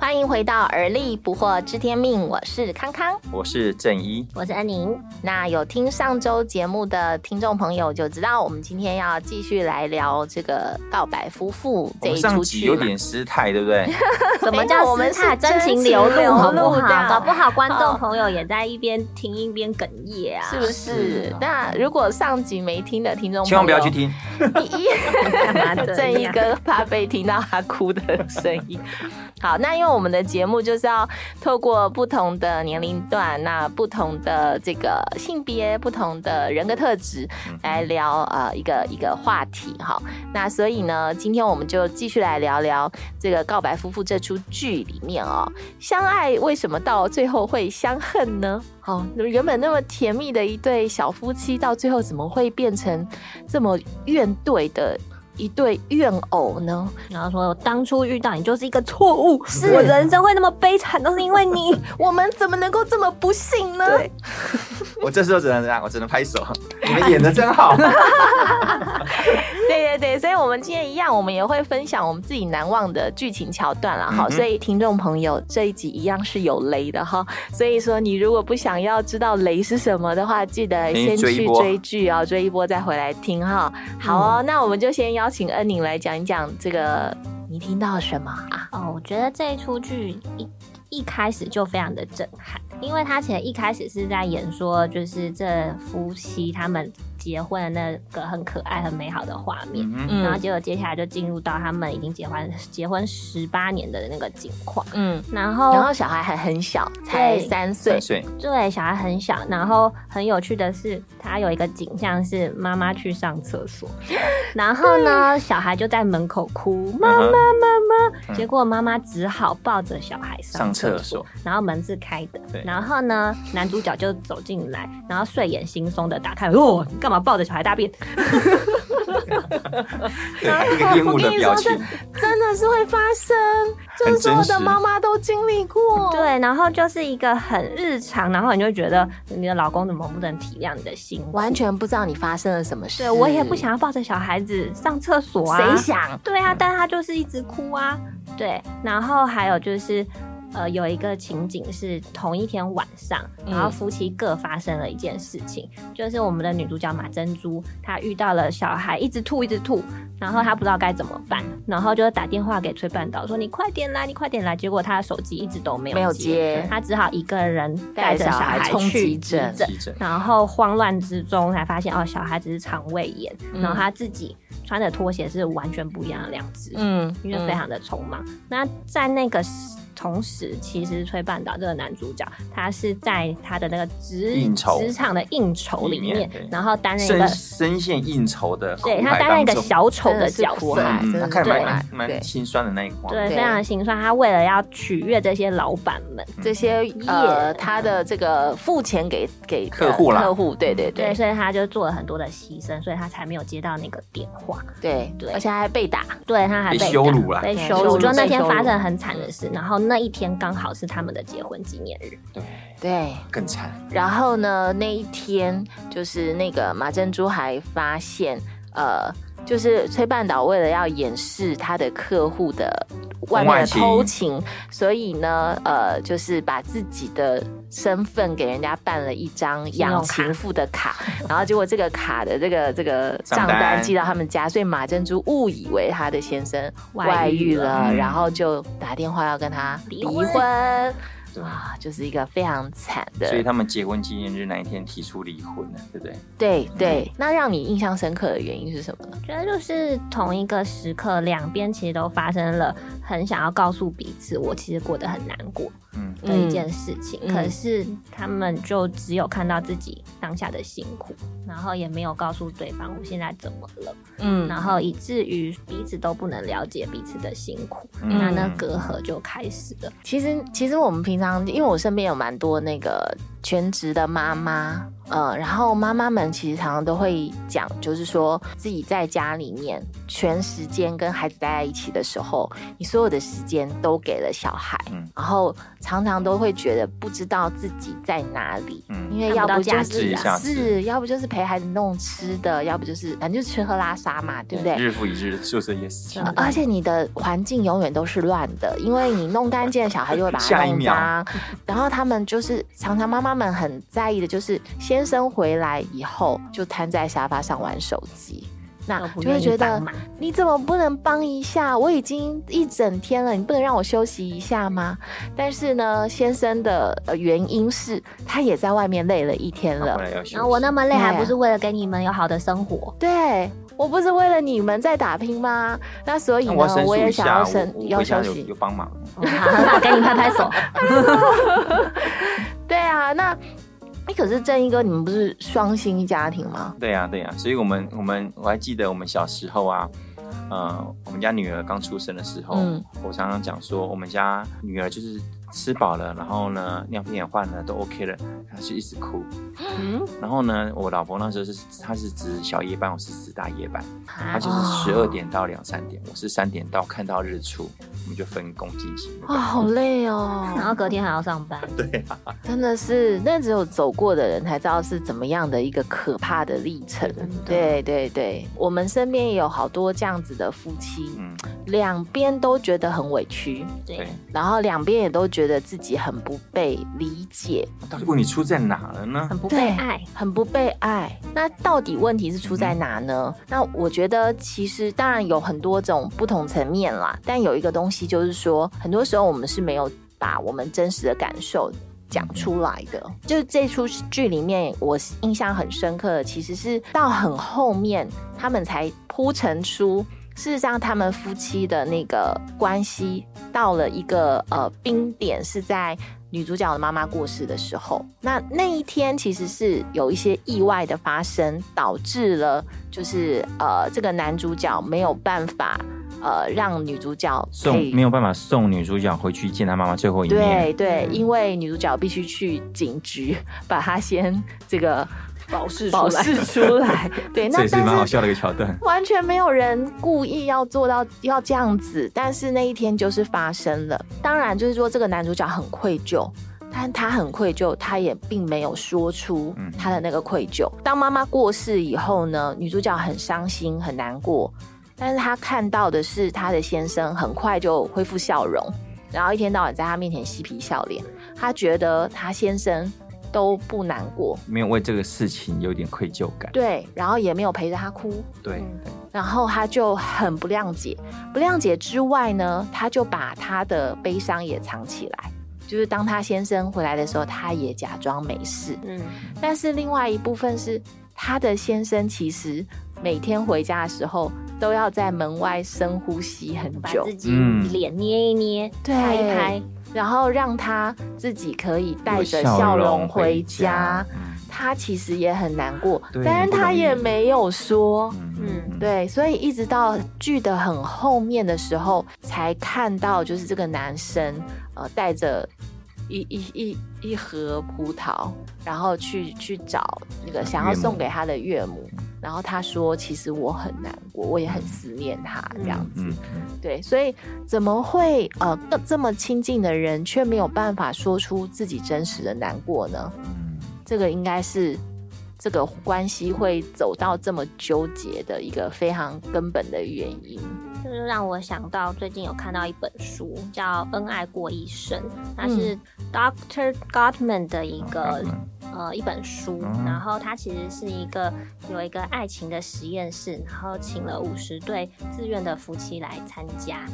欢迎回到而立不惑知天命，我是康康，我是正一，我是安宁。那有听上周节目的听众朋友就知道，我们今天要继续来聊这个告白夫妇这一出剧。有点失态，对不对？怎么叫我们是？真情流露，好不好？搞不好观众朋友也在一边听一边哽咽啊，是不是？那如果上集没听的听众，千万不要去听。正一哥怕被听到他哭的声音。好，那因为我们的节目就是要透过不同的年龄段，那不同的这个性别、不同的人格特质来聊呃一个一个话题哈。那所以呢，今天我们就继续来聊聊这个告白夫妇这出剧里面哦，相爱为什么到最后会相恨呢？好哦，原本那么甜蜜的一对小夫妻，到最后怎么会变成这么怨怼的？一对怨偶呢，然后说当初遇到你就是一个错误，是我人生会那么悲惨都是因为你，我们怎么能够这么不幸呢？我这时候只能这样，我只能拍手，你们演的真好。对对对，所以我们今天一样，我们也会分享我们自己难忘的剧情桥段了哈。所以听众朋友这一集一样是有雷的哈。所以说你如果不想要知道雷是什么的话，记得先去追剧啊，追一波再回来听哈。好哦，那我们就先邀。请恩宁来讲一讲这个，你听到什么啊？哦，我觉得这一出剧一一开始就非常的震撼，因为他其实一开始是在演说，就是这夫妻他们。结婚的那个很可爱、很美好的画面，然后结果接下来就进入到他们已经结婚结婚十八年的那个境况。嗯，然后然后小孩还很小，才三岁。对，小孩很小。然后很有趣的是，他有一个景象是妈妈去上厕所，然后呢，小孩就在门口哭，妈妈妈妈。结果妈妈只好抱着小孩上厕所，然后门是开的。然后呢，男主角就走进来，然后睡眼惺忪的打开，哦。干嘛抱着小孩大便？对，我跟你说，这真的是会发生，就是所有的妈妈都经历过。对，然后就是一个很日常，然后你就觉得你的老公怎么不能体谅你的心，完全不知道你发生了什么事。对我也不想要抱着小孩子上厕所啊，谁想？对啊，但他就是一直哭啊。对，然后还有就是。呃，有一个情景是同一天晚上，然后夫妻各发生了一件事情，就是我们的女主角马珍珠，她遇到了小孩一直吐一直吐，然后她不知道该怎么办，然后就打电话给崔半岛说：“你快点来，你快点来。”结果她的手机一直都没有没有接，她只好一个人带着小孩去急诊，然后慌乱之中才发现哦，小孩只是肠胃炎，然后她自己穿的拖鞋是完全不一样的两只，嗯，因为非常的匆忙。那在那个。同时，其实崔半岛这个男主角，他是在他的那个职职场的应酬里面，然后担任一个深陷应酬的，对他担任一个小丑的角色，他看蛮蛮心酸的那一块，对，非常心酸。他为了要取悦这些老板们，这些呃，他的这个付钱给给客户客户，对对对，所以他就做了很多的牺牲，所以他才没有接到那个电话，对对，而且还被打，对他还被羞辱了，被羞辱，就那天发生很惨的事，然后。那一天刚好是他们的结婚纪念日，对。对，更惨。然后呢，那一天就是那个马珍珠还发现，呃，就是崔半岛为了要掩饰他的客户的外面的偷情，所以呢，呃，就是把自己的身份给人家办了一张养情妇的卡，然后结果这个卡的这个这个账单寄到他们家，所以马珍珠误以为她的先生外遇了，然后就打电话要跟他离婚。啊，就是一个非常惨的，所以他们结婚纪念日那一天提出离婚了，对不对？对对，那让你印象深刻的原因是什么呢？觉得就是同一个时刻，两边其实都发生了很想要告诉彼此，我其实过得很难过。的一件事情，可是他们就只有看到自己当下的辛苦，然后也没有告诉对方我现在怎么了，嗯，然后以至于彼此都不能了解彼此的辛苦，那那隔阂就开始了。其实，其实我们平常，因为我身边有蛮多那个全职的妈妈，呃，然后妈妈们其实常常都会讲，就是说自己在家里面全时间跟孩子待在一起的时候，你所有的时间都给了小孩，然后常常都会觉得不知道自己在哪里，因为要不就是是，要不就是陪孩子弄吃的，要不就是反正就是吃喝拉撒嘛，对不对？日复一日，宿舍也是。而且你的环境永远都是乱的，因为你弄干净，小孩就会把它 弄脏，然后他们就是常常妈妈们很在意的，就是先生回来以后就瘫在沙发上玩手机。那就会觉得你怎么不能帮一下？我已经一整天了，你不能让我休息一下吗？但是呢，先生的原因是他也在外面累了一天了，然后我那么累，还不是为了给你们有好的生活？对我不是为了你们在打拼吗？那所以呢，我也想要生要休息，有帮忙，好，给你拍拍手。对啊，那。哎，可是正义哥，你们不是双薪家庭吗？对呀，对呀，所以我们我们我还记得我们小时候啊，呃，我们家女儿刚出生的时候，我常常讲说，我们家女儿就是。吃饱了，然后呢，尿片也换了，都 OK 了，他就一直哭。嗯，然后呢，我老婆那时候是，她是值小夜班，我是值大夜班，她就是十二点到两三点，我是三点到看到日出，我们就分工进行。哇，好累哦，然后隔天还要上班。对啊，真的是，那只有走过的人才知道是怎么样的一个可怕的历程。对对对，我们身边也有好多这样子的夫妻，嗯，两边都觉得很委屈，对，然后两边也都。觉得自己很不被理解，到底问题出在哪了呢？很不被爱，很不被爱。那到底问题是出在哪呢？那我觉得其实当然有很多种不同层面啦，但有一个东西就是说，很多时候我们是没有把我们真实的感受讲出来的。就是这出剧里面，我印象很深刻的，其实是到很后面他们才铺陈出。事实上，他们夫妻的那个关系到了一个呃冰点，是在女主角的妈妈过世的时候。那那一天其实是有一些意外的发生，导致了就是呃这个男主角没有办法呃让女主角送没有办法送女主角回去见她妈妈最后一面。对对，因为女主角必须去警局 把她先这个。保释保释出来，对，那也是蛮好笑的一个桥段。完全没有人故意要做到要这样子，但是那一天就是发生了。当然，就是说这个男主角很愧疚，但他很愧疚，他也并没有说出他的那个愧疚。当妈妈过世以后呢，女主角很伤心很难过，但是她看到的是她的先生很快就恢复笑容，然后一天到晚在她面前嬉皮笑脸。她觉得她先生。都不难过，没有为这个事情有点愧疚感。对，然后也没有陪着他哭。对，然后他就很不谅解，不谅解之外呢，他就把他的悲伤也藏起来。就是当他先生回来的时候，他也假装没事。嗯，但是另外一部分是他的先生其实每天回家的时候都要在门外深呼吸很久，自己脸捏一捏，拍一拍。然后让他自己可以带着笑容回家，他其实也很难过，但是他也没有说，嗯，对，所以一直到剧的很后面的时候，才看到就是这个男生，呃，带着。一一一一盒葡萄，然后去去找那个想要送给他的岳母，然后他说：“其实我很难过，我也很思念他这样子。”对，所以怎么会呃这么亲近的人却没有办法说出自己真实的难过呢？这个应该是这个关系会走到这么纠结的一个非常根本的原因。就是让我想到最近有看到一本书，叫《恩爱过一生》，它是 Doctor Gottman 的一个。呃，一本书，然后它其实是一个有一个爱情的实验室，然后请了五十对自愿的夫妻来参加，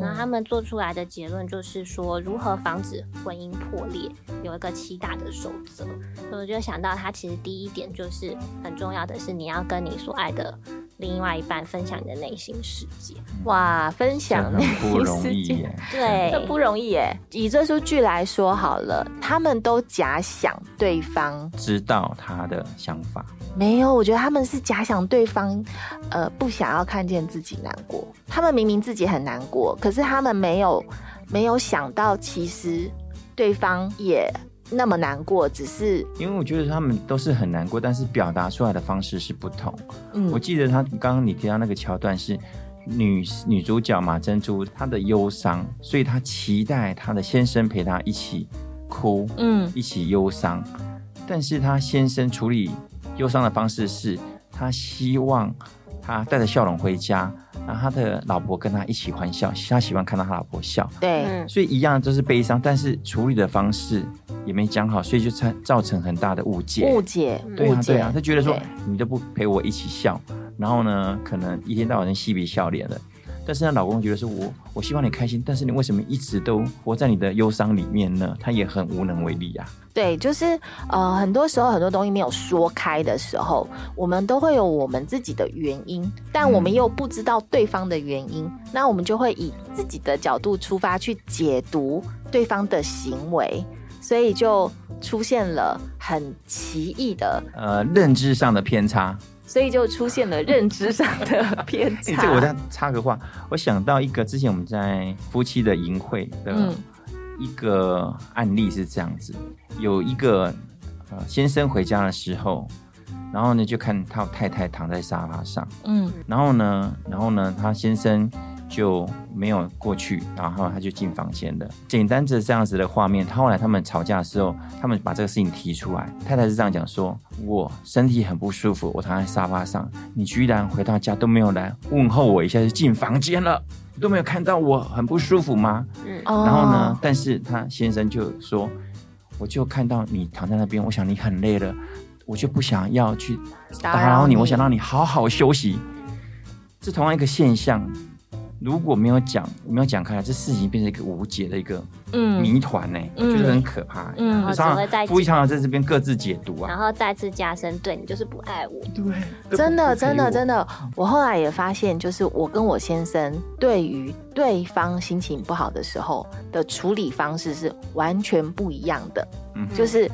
然后他们做出来的结论就是说，如何防止婚姻破裂，有一个七大的守则。所以我就想到，它其实第一点就是很重要的是，你要跟你所爱的另外一半分享你的内心世界。哇，分享内心世界，对，这不容易耶。以这出剧来说好了，他们都假想对。方知道他的想法没有？我觉得他们是假想对方，呃，不想要看见自己难过。他们明明自己很难过，可是他们没有没有想到，其实对方也那么难过，只是因为我觉得他们都是很难过，但是表达出来的方式是不同。嗯，我记得他刚刚你提到那个桥段是女女主角马珍珠她的忧伤，所以她期待她的先生陪她一起哭，嗯，一起忧伤。但是她先生处理忧伤的方式是，他希望她带着笑容回家。然后他的老婆跟他一起欢笑，他喜欢看到他老婆笑。对，所以一样都是悲伤，但是处理的方式也没讲好，所以就造造成很大的误解。误解，对啊，对啊，他觉得说你都不陪我一起笑，然后呢，可能一天到晚嬉皮笑脸的。但是她老公觉得说，我我希望你开心，但是你为什么一直都活在你的忧伤里面呢？他也很无能为力呀。对，就是呃，很多时候很多东西没有说开的时候，我们都会有我们自己的原因，但我们又不知道对方的原因，那我们就会以自己的角度出发去解读对方的行为，所以就出现了很奇异的呃认知上的偏差。所以就出现了认知上的偏差。这个我再插个话，我想到一个之前我们在夫妻的淫会的一个案例是这样子：有一个呃先生回家的时候，然后呢就看他太太躺在沙发上，嗯，然后呢，然后呢他先生。就没有过去，然后他就进房间了。简单的这样子的画面，他后来他们吵架的时候，他们把这个事情提出来，太太是这样讲说：“我身体很不舒服，我躺在沙发上，你居然回到家都没有来问候我一下就进房间了，都没有看到我很不舒服吗？”嗯，然后呢，但是他先生就说：“我就看到你躺在那边，我想你很累了，我就不想要去打扰你，我想让你好好休息。”这同样一个现象。如果没有讲，没有讲开来，这事情变成一个无解的一个谜团呢，我觉得很可怕。嗯，常常夫妻常常在这边各自解读啊，然后再次加深对你就是不爱我。对，真的，真的，真的。我后来也发现，就是我跟我先生对于对方心情不好的时候的处理方式是完全不一样的。嗯，就是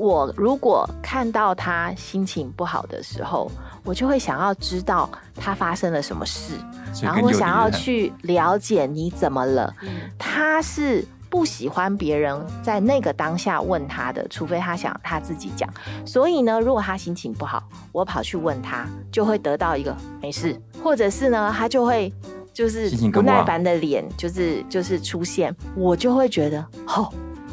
我如果看到他心情不好的时候，我就会想要知道他发生了什么事。然后我想要去了解你怎么了，他是不喜欢别人在那个当下问他的，除非他想他自己讲。所以呢，如果他心情不好，我跑去问他，就会得到一个没事，或者是呢，他就会就是不耐烦的脸，就是就是出现，我就会觉得，哦，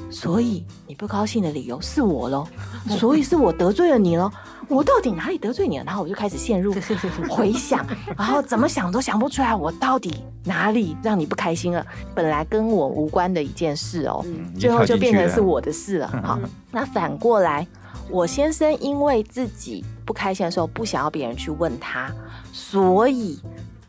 所以你不高兴的理由是我喽，所以是我得罪了你喽。我到底哪里得罪你了？然后我就开始陷入 回想，然后怎么想都想不出来，我到底哪里让你不开心了？本来跟我无关的一件事哦，最后就变成是我的事了。好，那反过来，我先生因为自己不开心的时候，不想要别人去问他，所以。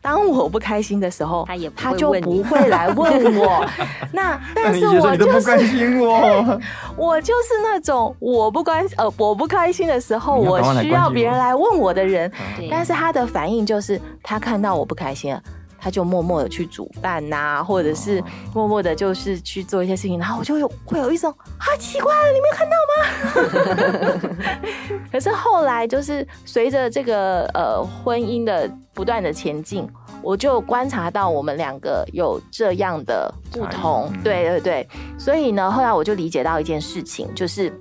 当我不开心的时候，他也他就不会来问我。那但是我就是我，我就是那种我不关 呃我不开心的时候，我需要别人来问我的人。但是他的反应就是，他看到我不开心了。他就默默的去煮饭呐，或者是默默的，就是去做一些事情，然后我就有会有一种啊，奇怪了，你没有看到吗？可是后来就是随着这个呃婚姻的不断的前进，我就观察到我们两个有这样的不同，对对对，所以呢，后来我就理解到一件事情，就是。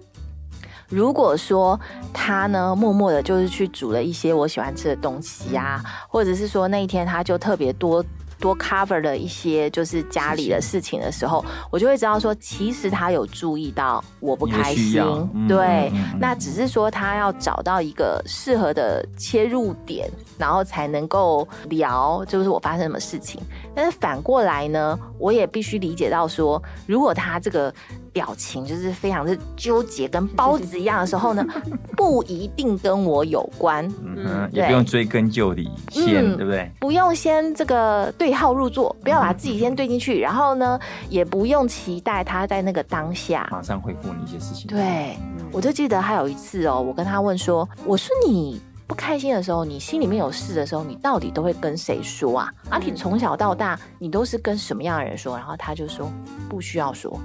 如果说他呢，默默的，就是去煮了一些我喜欢吃的东西啊，或者是说那一天他就特别多。多 cover 了一些就是家里的事情的时候，我就会知道说，其实他有注意到我不开心，对，那只是说他要找到一个适合的切入点，然后才能够聊，就是我发生什么事情。但是反过来呢，我也必须理解到说，如果他这个表情就是非常的纠结，跟 包子一样的时候呢，不一定跟我有关，嗯，也不用追根究底先，对不对？不用先这个对。号入座，不要把自己先对进去，然后呢，也不用期待他在那个当下马上回复你一些事情。对，我就记得还有一次哦，我跟他问说：“我说你不开心的时候，你心里面有事的时候，你到底都会跟谁说啊？阿你从小到大，你都是跟什么样的人说？”然后他就说：“不需要说。”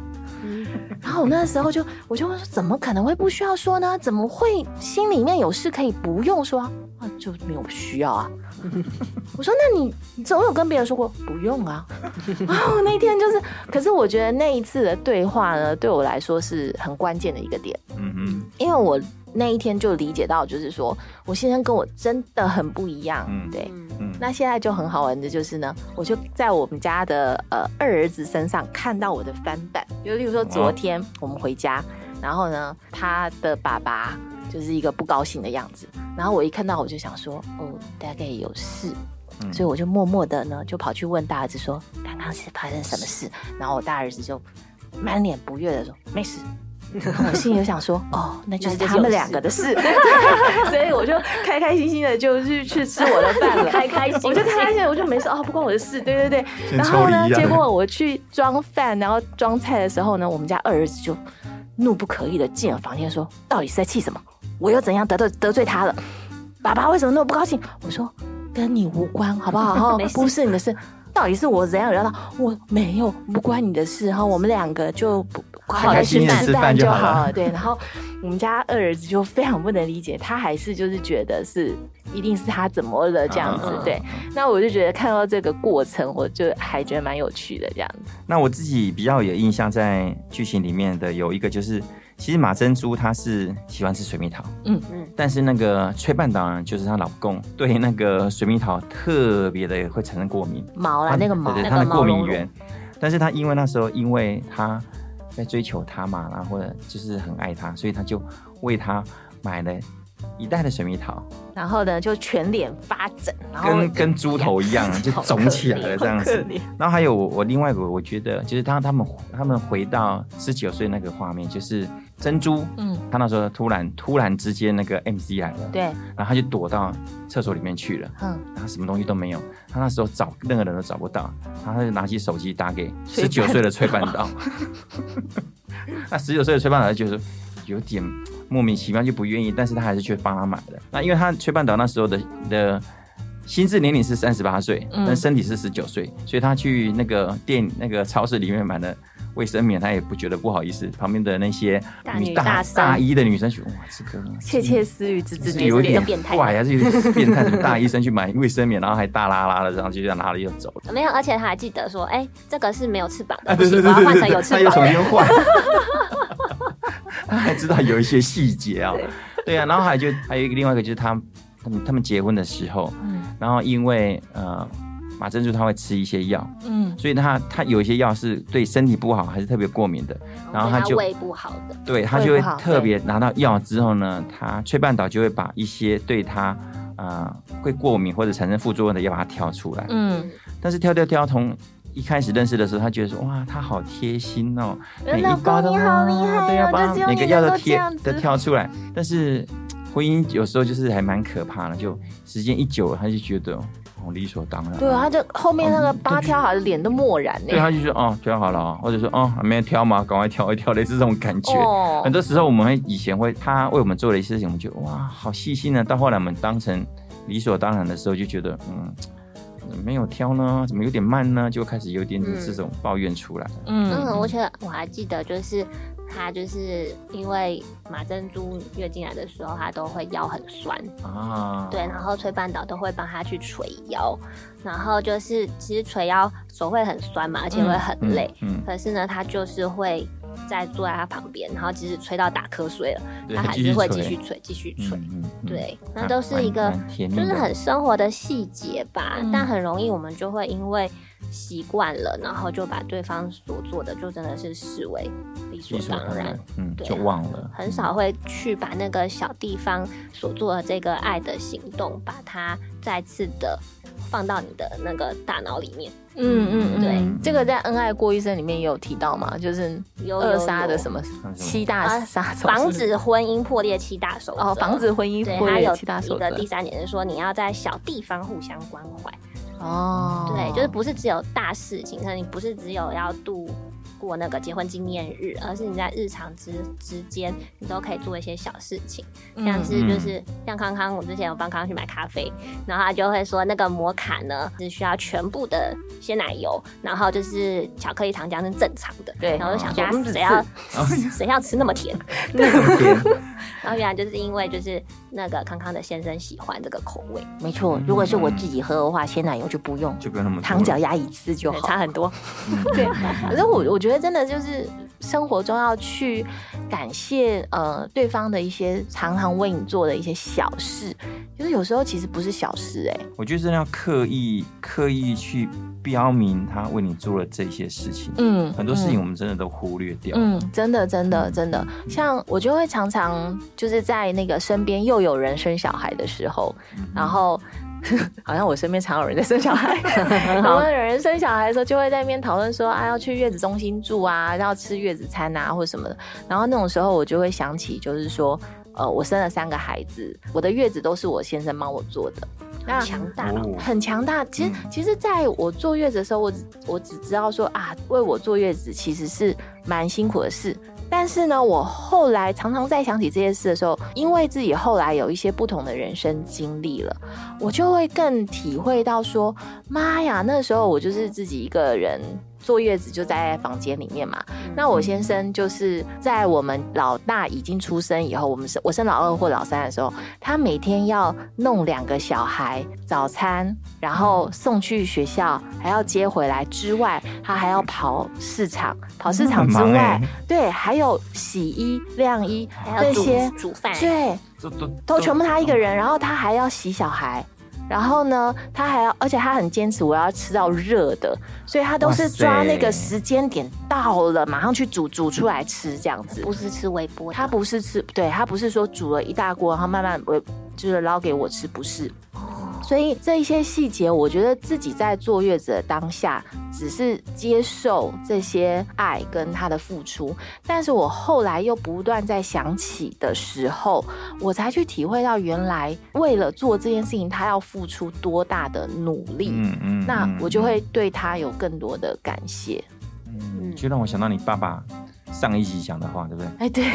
然后我那时候就我就问说：“怎么可能会不需要说呢？怎么会心里面有事可以不用说啊？就没有需要啊？” 我说那你你总有跟别人说过不用啊？哦，那天就是，可是我觉得那一次的对话呢，对我来说是很关键的一个点。嗯嗯，因为我那一天就理解到，就是说我先生跟我真的很不一样。嗯，对。嗯，那现在就很好玩的就是呢，我就在我们家的呃二儿子身上看到我的翻版，就例如说昨天我们回家，然后呢他的爸爸。就是一个不高兴的样子，然后我一看到我就想说，哦，大概有事，所以我就默默的呢就跑去问大儿子说，刚刚是发生什么事？然后我大儿子就满脸不悦的说，没事。我心里就想说，哦，那就是他们两个的事，所以我就开开心心的就去去吃我的饭了，开开心，我就开开心，我就没事。哦，不关我的事，对对对。然后呢，结果我去装饭，然后装菜的时候呢，我们家二儿子就怒不可遏的进了房间说，到底是在气什么？我又怎样得罪得罪他了？爸爸为什么那么不高兴？我说跟你无关，好不好？哈，不是你的事。到底是我怎样惹到？我没有，不关你的事。哈，我们两个就不好好吃饭就好了。对，然后我们家二儿子就非常不能理解，他还是就是觉得是一定是他怎么了这样子。对，那我就觉得看到这个过程，我就还觉得蛮有趣的这样子。那我自己比较有印象，在剧情里面的有一个就是。其实马珍珠她是喜欢吃水蜜桃，嗯。嗯，但是那个崔半岛呢，就是她老公对那个水蜜桃特别的会产生过敏，毛啦那个毛，对她的过敏源。但是她因为那时候因为她在追求她嘛，然后或者就是很爱她，所以她就为她买了。一袋的水蜜桃，然后呢，就全脸发疹，跟跟猪头一样，就肿起来了这样子。然后还有我我另外一个，我觉得就是当他们他们回到十九岁那个画面，就是珍珠，嗯，他那时候突然突然之间那个 MC 来了，对，然后他就躲到厕所里面去了，嗯，然后什么东西都没有，他那时候找任何人都找不到，然后他就拿起手机打给十九岁的崔半岛，那十九岁的崔半岛就是有点。莫名其妙就不愿意，但是他还是去帮他买的。那因为他崔半岛那时候的的心智年龄是三十八岁，但身体是十九岁，所以他去那个店那个超市里面买的卫生棉，他也不觉得不好意思。旁边的那些大大大一的女生说：“哇，这个窃窃私语，这这有点怪还，是有点变态。大医生去买卫生棉，然后还大拉拉的，然后就这样拿了又走了。没有，而且他还记得说：哎，这个是没有翅膀的，对对对对，换成有翅膀，他又重新换。”他还知道有一些细节啊，对。啊，然后还就还有一个另外一个就是他他们他们结婚的时候，嗯，然后因为呃马珍珠他会吃一些药，嗯，所以他他有一些药是对身体不好，还是特别过敏的，然后他就胃不好的，对他就会特别拿到药之后呢，他崔半岛就会把一些对他啊会过敏或者产生副作用的药把它挑出来，嗯，但是挑挑挑从。一开始认识的时候，他觉得说哇，他好贴心哦，每一包都好厉害对，要把每个药都贴都挑出来。但是婚姻有时候就是还蛮可怕的，就时间一久了，他就觉得哦理所当然。对啊，他就后面那个八挑好，脸都漠然。对，他就说哦挑好了啊，或者说哦还没有挑嘛，赶快挑一挑，类似这种感觉。很多时候我们会以前会他为我们做的一些事情，我们觉得哇好细心呢。到后来我们当成理所当然的时候，就觉得嗯。没有挑呢？怎么有点慢呢？就开始有点这种抱怨出来。嗯，而且我还记得，就是他就是因为马珍珠月经来的时候，他都会腰很酸啊。对，然后崔半岛都会帮他去捶腰，然后就是其实捶腰手会很酸嘛，而且会很累。嗯，可是呢，他就是会。在坐在他旁边，然后即使吹到打瞌睡了，他还是会继续吹，继续吹。对，那都是一个就是很生活的细节吧。但很容易我们就会因为习惯了，然后就把对方所做的就真的是视为理所当然，嗯，就忘了。很少会去把那个小地方所做的这个爱的行动，把它再次的放到你的那个大脑里面。嗯嗯，对，这个在《恩爱过一生》里面也有提到嘛，就是扼杀的什么七大杀手，防止婚姻破裂七大手哦，防止婚姻破裂七大手则。第三点是说，你要在小地方互相关怀。哦，对，就是不是只有大事情，可能你不是只有要度。过那个结婚纪念日，而是你在日常之之间，你都可以做一些小事情，像是就是像康康，我之前有帮康康去买咖啡，然后他就会说那个摩卡呢是需要全部的鲜奶油，然后就是巧克力糖浆是正常的，对，然后就想说谁要 谁要吃那么甜，然后原来就是因为就是那个康康的先生喜欢这个口味，没错，如果是我自己喝的话，鲜奶油就不用，就不用那么糖只要压一次就好，差很多，对，反正我我觉得真的就是生活中要去感谢呃对方的一些常常为你做的一些小事，就是有时候其实不是小事哎，我觉得真的要刻意刻意去标明他为你做了这些事情，嗯，很多事情我们真的都忽略掉，嗯，真的真的真的，像我就会常常就是在那个身边又有人生小孩的时候，然后。好像我身边常有人在生小孩，然后有人生小孩的时候，就会在那边讨论说啊，要去月子中心住啊，要吃月子餐啊，或者什么的。然后那种时候，我就会想起，就是说，呃，我生了三个孩子，我的月子都是我先生帮我做的，那强大，很强大。其实，其实在我坐月子的时候，我只我只知道说啊，为我坐月子其实是蛮辛苦的事。但是呢，我后来常常在想起这些事的时候，因为自己后来有一些不同的人生经历了，我就会更体会到说，妈呀，那时候我就是自己一个人。坐月子就在房间里面嘛，那我先生就是在我们老大已经出生以后，我们生我生老二或老三的时候，他每天要弄两个小孩早餐，然后送去学校，还要接回来之外，他还要跑市场，跑市场之外，对，还有洗衣晾衣这些煮饭，对，都都全部他一个人，然后他还要洗小孩。然后呢，他还要，而且他很坚持，我要吃到热的，所以他都是抓那个时间点到了，马上去煮，煮出来吃这样子。不是吃微波，他不是吃，对他不是说煮了一大锅，然后慢慢微，就是捞给我吃，不是。所以这一些细节，我觉得自己在坐月子的当下，只是接受这些爱跟他的付出，但是我后来又不断在想起的时候，我才去体会到，原来为了做这件事情，他要付出多大的努力。嗯嗯，那我就会对他有更多的感谢。嗯，就让我想到你爸爸上一集讲的话，对不对？哎，对，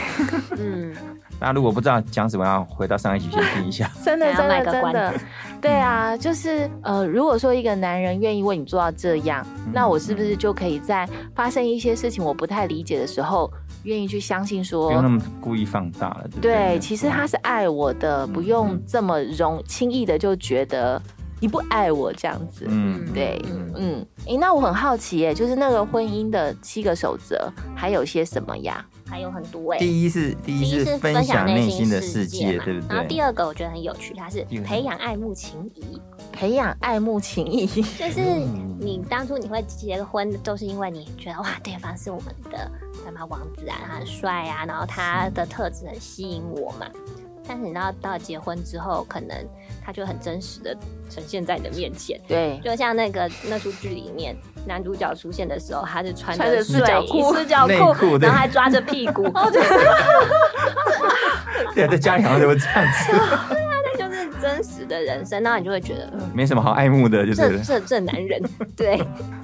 嗯。那如果不知道讲什么，要回到上一集先听一下。真的，真的，真的，对啊，就是呃，如果说一个男人愿意为你做到这样，那我是不是就可以在发生一些事情我不太理解的时候，愿意去相信说，不用那么故意放大了，对对，其实他是爱我的，不用这么容轻易的就觉得你不爱我这样子。嗯，对，嗯，哎，那我很好奇，哎，就是那个婚姻的七个守则，还有些什么呀？还有很多哎，第一是第一是分享内心的世界，对不对？然后第二个我觉得很有趣，它是培养爱慕情谊，培养爱慕情谊，就是 你当初你会结婚，都是因为你觉得哇，对方是我们的什么王子啊，他很帅啊，然后他的特质很吸引我嘛。但是你到到结婚之后，可能他就很真实的呈现在你的面前。对，就像那个那出剧里面，男主角出现的时候，他是穿着四角裤，四角裤，然后还抓着屁股。对，在家里好像就会这样子。真实的人生，那你就会觉得没什么好爱慕的，就是这这这男人，对，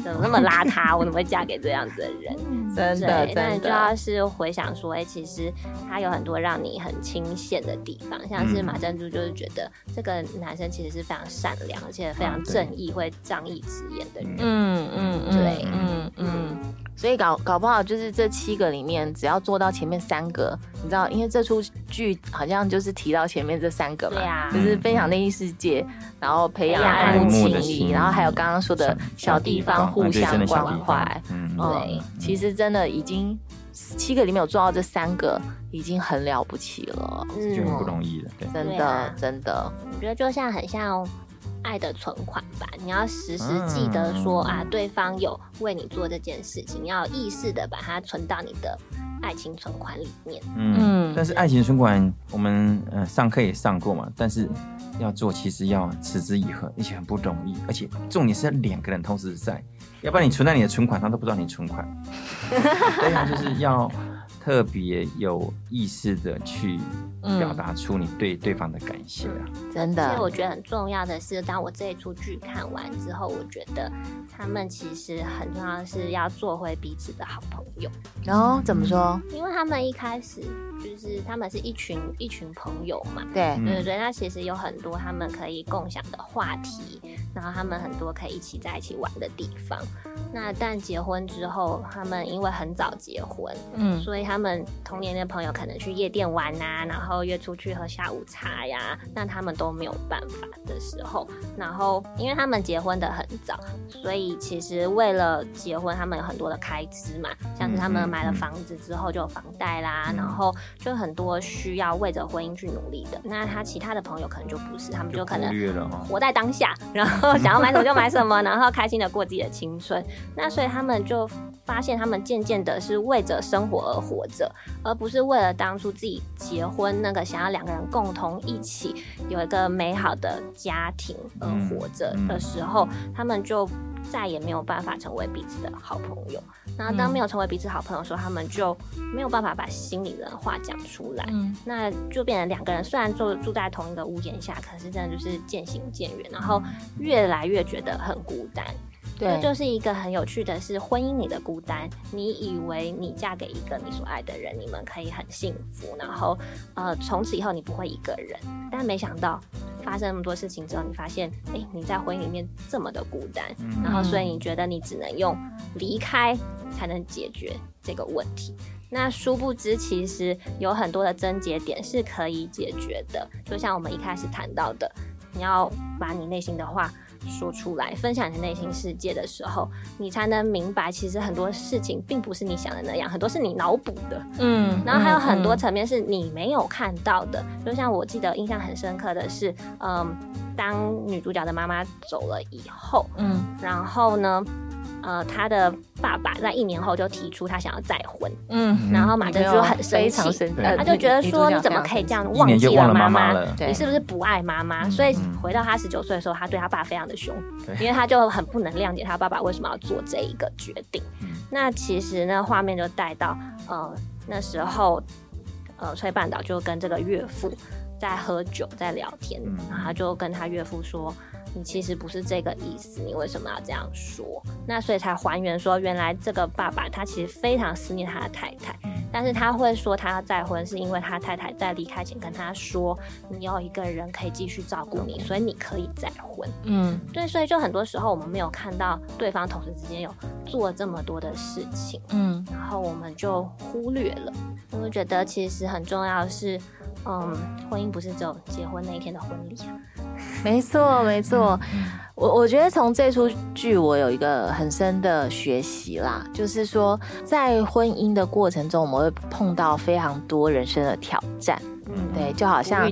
怎么那么邋遢？我怎么会嫁给这样子的人？真的，那你就要是回想说，哎，其实他有很多让你很清羡的地方，像是马珍珠，就是觉得这个男生其实是非常善良，而且非常正义，会仗义直言的人。嗯嗯，对，嗯嗯。所以搞搞不好就是这七个里面，只要做到前面三个，你知道，因为这出剧好像就是提到前面这三个嘛，就是分享内心世界，然后培养爱慕情谊，然后还有刚刚说的小地方互相关怀。嗯，对，其实真的已经七个里面有做到这三个，已经很了不起了，就很不容易了。对，真的真的，我觉得就像很像。爱的存款吧，你要时时记得说啊，对方有为你做这件事情，你要意识的把它存到你的爱情存款里面。嗯，但是爱情存款我们呃上课也上过嘛，但是要做其实要持之以恒，而且很不容易，而且重点是要两个人同时在，要不然你存在你的存款，他都不知道你存款。对啊，就是要。特别有意识的去表达出你对对方的感谢啊，真的。所以我觉得很重要的是，当我这一出剧看完之后，我觉得他们其实很重要的是要做回彼此的好朋友。然后怎么说？因为他们一开始就是他们是一群一群朋友嘛，对对对。那其实有很多他们可以共享的话题，然后他们很多可以一起在一起玩的地方。那但结婚之后，他们因为很早结婚，嗯，所以他。他们童年的朋友可能去夜店玩呐，然后约出去喝下午茶呀，那他们都没有办法的时候，然后因为他们结婚的很早，所以其实为了结婚，他们有很多的开支嘛，像是他们买了房子之后就有房贷啦，然后就很多需要为着婚姻去努力的。那他其他的朋友可能就不是，他们就可能活在当下，然后想要买什么就买什么，然后开心的过自己的青春。那所以他们就发现，他们渐渐的是为着生活而活。着，而不是为了当初自己结婚那个想要两个人共同一起有一个美好的家庭而活着的时候，他们就再也没有办法成为彼此的好朋友。然后当没有成为彼此好朋友的时候，他们就没有办法把心里的话讲出来。那就变成两个人虽然住住在同一个屋檐下，可是真的就是渐行渐远，然后越来越觉得很孤单。对，就是一个很有趣的是，婚姻里的孤单。你以为你嫁给一个你所爱的人，你们可以很幸福，然后呃，从此以后你不会一个人。但没想到发生那么多事情之后，你发现，哎，你在婚姻里面这么的孤单，然后所以你觉得你只能用离开才能解决这个问题。那殊不知，其实有很多的症结点是可以解决的。就像我们一开始谈到的，你要把你内心的话。说出来，分享你的内心世界的时候，你才能明白，其实很多事情并不是你想的那样，很多是你脑补的。嗯，然后还有很多层面是你没有看到的。就像我记得印象很深刻的是，嗯，当女主角的妈妈走了以后，嗯，然后呢？呃，他的爸爸在一年后就提出他想要再婚，嗯，然后马珍珠很生气，他就觉得说你怎么可以这样忘记了妈妈？你是不是不爱妈妈？所以回到他十九岁的时候，他对他爸非常的凶，因为他就很不能谅解他爸爸为什么要做这一个决定。那其实呢，画面就带到呃那时候，呃崔半岛就跟这个岳父在喝酒在聊天，然后他就跟他岳父说。你其实不是这个意思，你为什么要这样说？那所以才还原说，原来这个爸爸他其实非常思念他的太太，但是他会说他要再婚，是因为他太太在离开前跟他说，你要一个人可以继续照顾你，所以你可以再婚。嗯，对，所以就很多时候我们没有看到对方同事之间有做这么多的事情，嗯，然后我们就忽略了。我觉得其实很重要的是，嗯，婚姻不是只有结婚那一天的婚礼。没错，没错。我我觉得从这出剧，我有一个很深的学习啦，就是说，在婚姻的过程中，我们会碰到非常多人生的挑战。嗯，对，就好像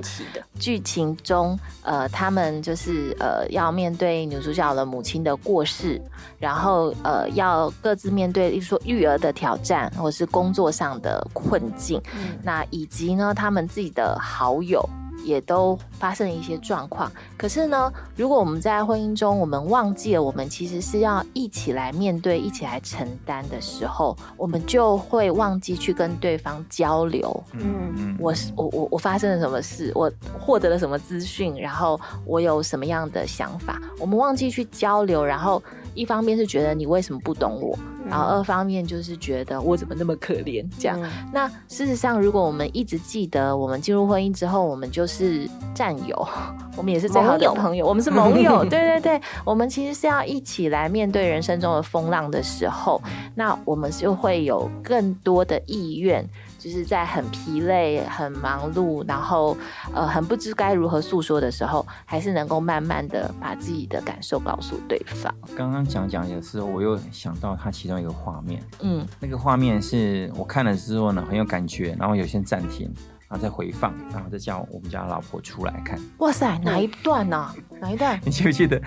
剧情中，呃，他们就是呃，要面对女主角的母亲的过世，然后呃，要各自面对，例如说育儿的挑战，或是工作上的困境，那以及呢，他们自己的好友。也都发生了一些状况，可是呢，如果我们在婚姻中，我们忘记了我们其实是要一起来面对、一起来承担的时候，我们就会忘记去跟对方交流。嗯，我我我我发生了什么事，我获得了什么资讯，然后我有什么样的想法，我们忘记去交流，然后。一方面是觉得你为什么不懂我，然后二方面就是觉得我怎么那么可怜这样。那事实上，如果我们一直记得我们进入婚姻之后，我们就是战友，我们也是最好的朋友，我们是盟友。对对对，我们其实是要一起来面对人生中的风浪的时候，那我们就会有更多的意愿。就是在很疲累、很忙碌，然后呃很不知该如何诉说的时候，还是能够慢慢的把自己的感受告诉对方。刚刚讲讲的时候，我又想到他其中一个画面，嗯，那个画面是我看了之后呢很有感觉，然后有些暂停，然后再回放，然后再叫我们家老婆出来看。哇塞，哪一段呢？哪一段？你记不记得？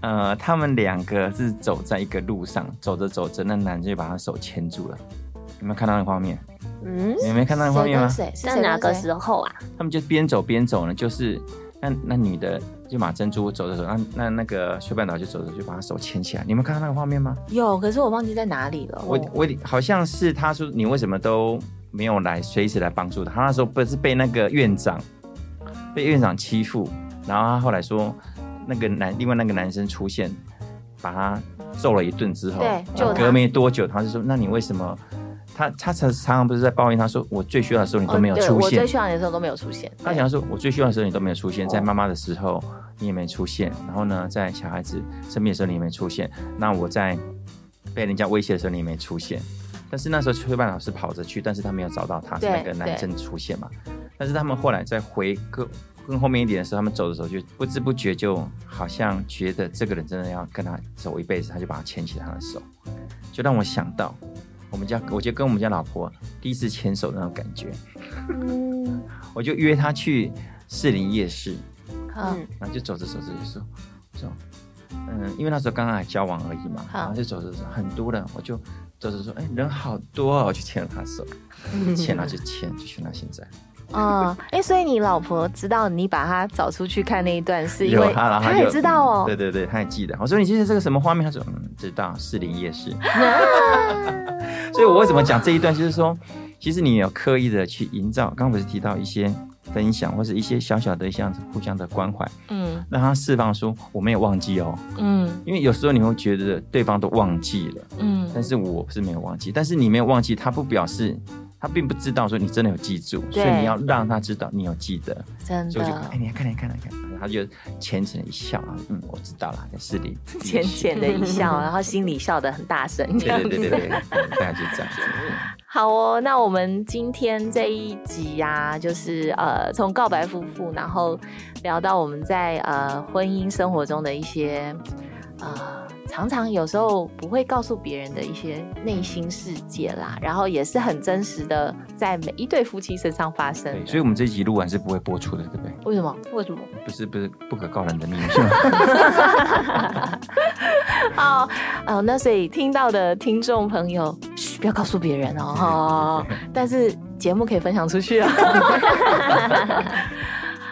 呃，他们两个是走在一个路上，走着走着，那男的就把他手牵住了。有没有看到那画面？嗯，你没看到那画面吗？在哪个时候啊？他们就边走边走呢，就是那那女的就马珍珠走着走，那那那个薛半岛就走着就把她手牵起来。你们看到那个画面吗？有，可是我忘记在哪里了。我我好像是他说你为什么都没有来随时来帮助他。他那时候不是被那个院长被院长欺负，然后他后来说那个男另外那个男生出现，把他揍了一顿之后，对，隔没多久，他就说：“那你为什么？”他他常常常不是在抱怨，他说：“我最需要的时候你都没有出现，我最需要你的时候都没有出现。”他想说：“我最需要的时候你都没有出现，在妈妈的时候你也没出现，然后呢，在小孩子生病的时候你也没出现，那我在被人家威胁的时候你也没出现。但是那时候崔班老师跑着去，但是他没有找到他是那个男生出现嘛？但是他们后来在回更更后面一点的时候，他们走的时候就不知不觉就好像觉得这个人真的要跟他走一辈子，他就把他牵起他的手，就让我想到。”我们家，我就跟我们家老婆第一次牵手那种感觉，我就约她去士林夜市，嗯，然后就走着走着就说，说，嗯，因为那时候刚刚还交往而已嘛，然后就走着走，很多人，我就走着说，哎，人好多啊，我就牵了她手，牵了就牵，就牵到现在。哦，哎，所以你老婆知道你把她找出去看那一段，是因为她也知道哦。对对对，她也记得。我说你记得这个什么画面？她说嗯，知道，士林夜市。所以我为什么讲这一段，就是说，其实你有刻意的去营造。刚刚不是提到一些分享，或是一些小小的这样子互相的关怀，嗯，让他释放说我没有忘记哦，嗯，因为有时候你会觉得对方都忘记了，嗯，但是我是没有忘记，但是你没有忘记，他不表示。他并不知道说你真的有记住，所以你要让他知道你有记得。真的，哎，你看，你看，你看，他就浅浅的一笑啊，嗯，我知道了，在市里浅浅的一笑，然后心里笑得很大声，这样子。对对对对，大概就这样子。好哦，那我们今天这一集呀，就是呃，从告白夫妇，然后聊到我们在呃婚姻生活中的一些呃。常常有时候不会告诉别人的一些内心世界啦，然后也是很真实的，在每一对夫妻身上发生。所以，我们这一集录完是不会播出的，对不对？为什么？为什么？不是，不是不可告人的秘密。好，哦，那所以听到的听众朋友，嘘，不要告诉别人哦，但是节目可以分享出去啊。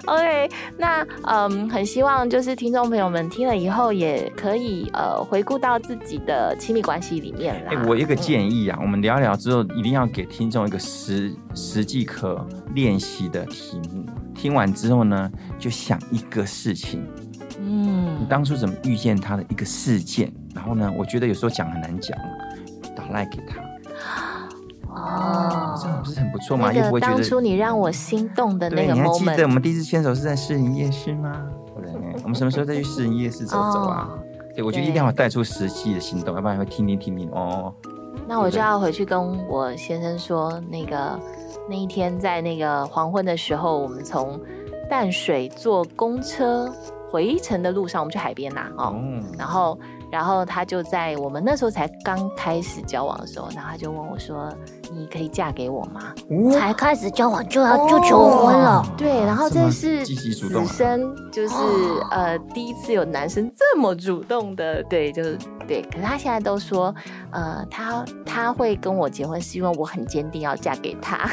OK，那嗯，很希望就是听众朋友们听了以后，也可以呃回顾到自己的亲密关系里面啦。哎，我一个建议啊，我们聊聊之后，一定要给听众一个实实际可练习的题目。听完之后呢，就想一个事情，嗯，你当初怎么遇见他的一个事件，然后呢，我觉得有时候讲很难讲，打赖给他。哦，这样不是很不错吗？那个当初你让我心动的那个 moment，你还记得我们第一次牵手是在市营夜市吗？我们什么时候再去市营夜市走走啊？对，我觉得一定要带出实际的行动，要不然会听听听听哦。那我就要回去跟我先生说，那个那一天在那个黄昏的时候，我们从淡水坐公车回程的路上，我们去海边呐，哦，然后。然后他就在我们那时候才刚开始交往的时候，然后他就问我说：“你可以嫁给我吗？”才开始交往就要就求婚了？对，然后这是此生就是呃第一次有男生这么主动的，对，就是对。可是他现在都说，呃，他他会跟我结婚是因为我很坚定要嫁给他。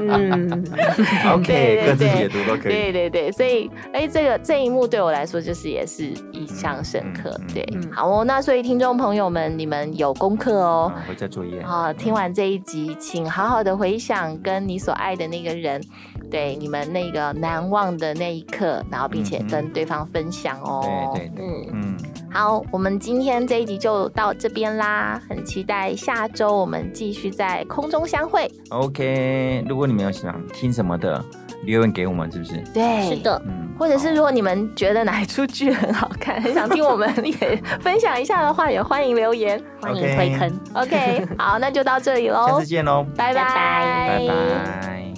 嗯，OK，各自解读都可以。对对对，所以哎，这个这一幕对我来说就是也是印象深刻。对，好哦，那所以听众朋友们，你们有功课哦，回家作业。啊，听完这一集，请好好的回想跟你所爱的那个人，对你们那个难忘的那一刻，然后并且跟对方分享哦。对对，嗯嗯。好，我们今天这一集就到这边啦，很期待下周我们继续在空中相会。OK，如果你们有想听什么的。留言给我们是不是？对，是的，嗯，或者是如果你们觉得哪一出剧很好看，很 想听我们也分享一下的话，也欢迎留言，欢迎推坑。OK，好，那就到这里喽，下次见喽，拜拜，拜拜。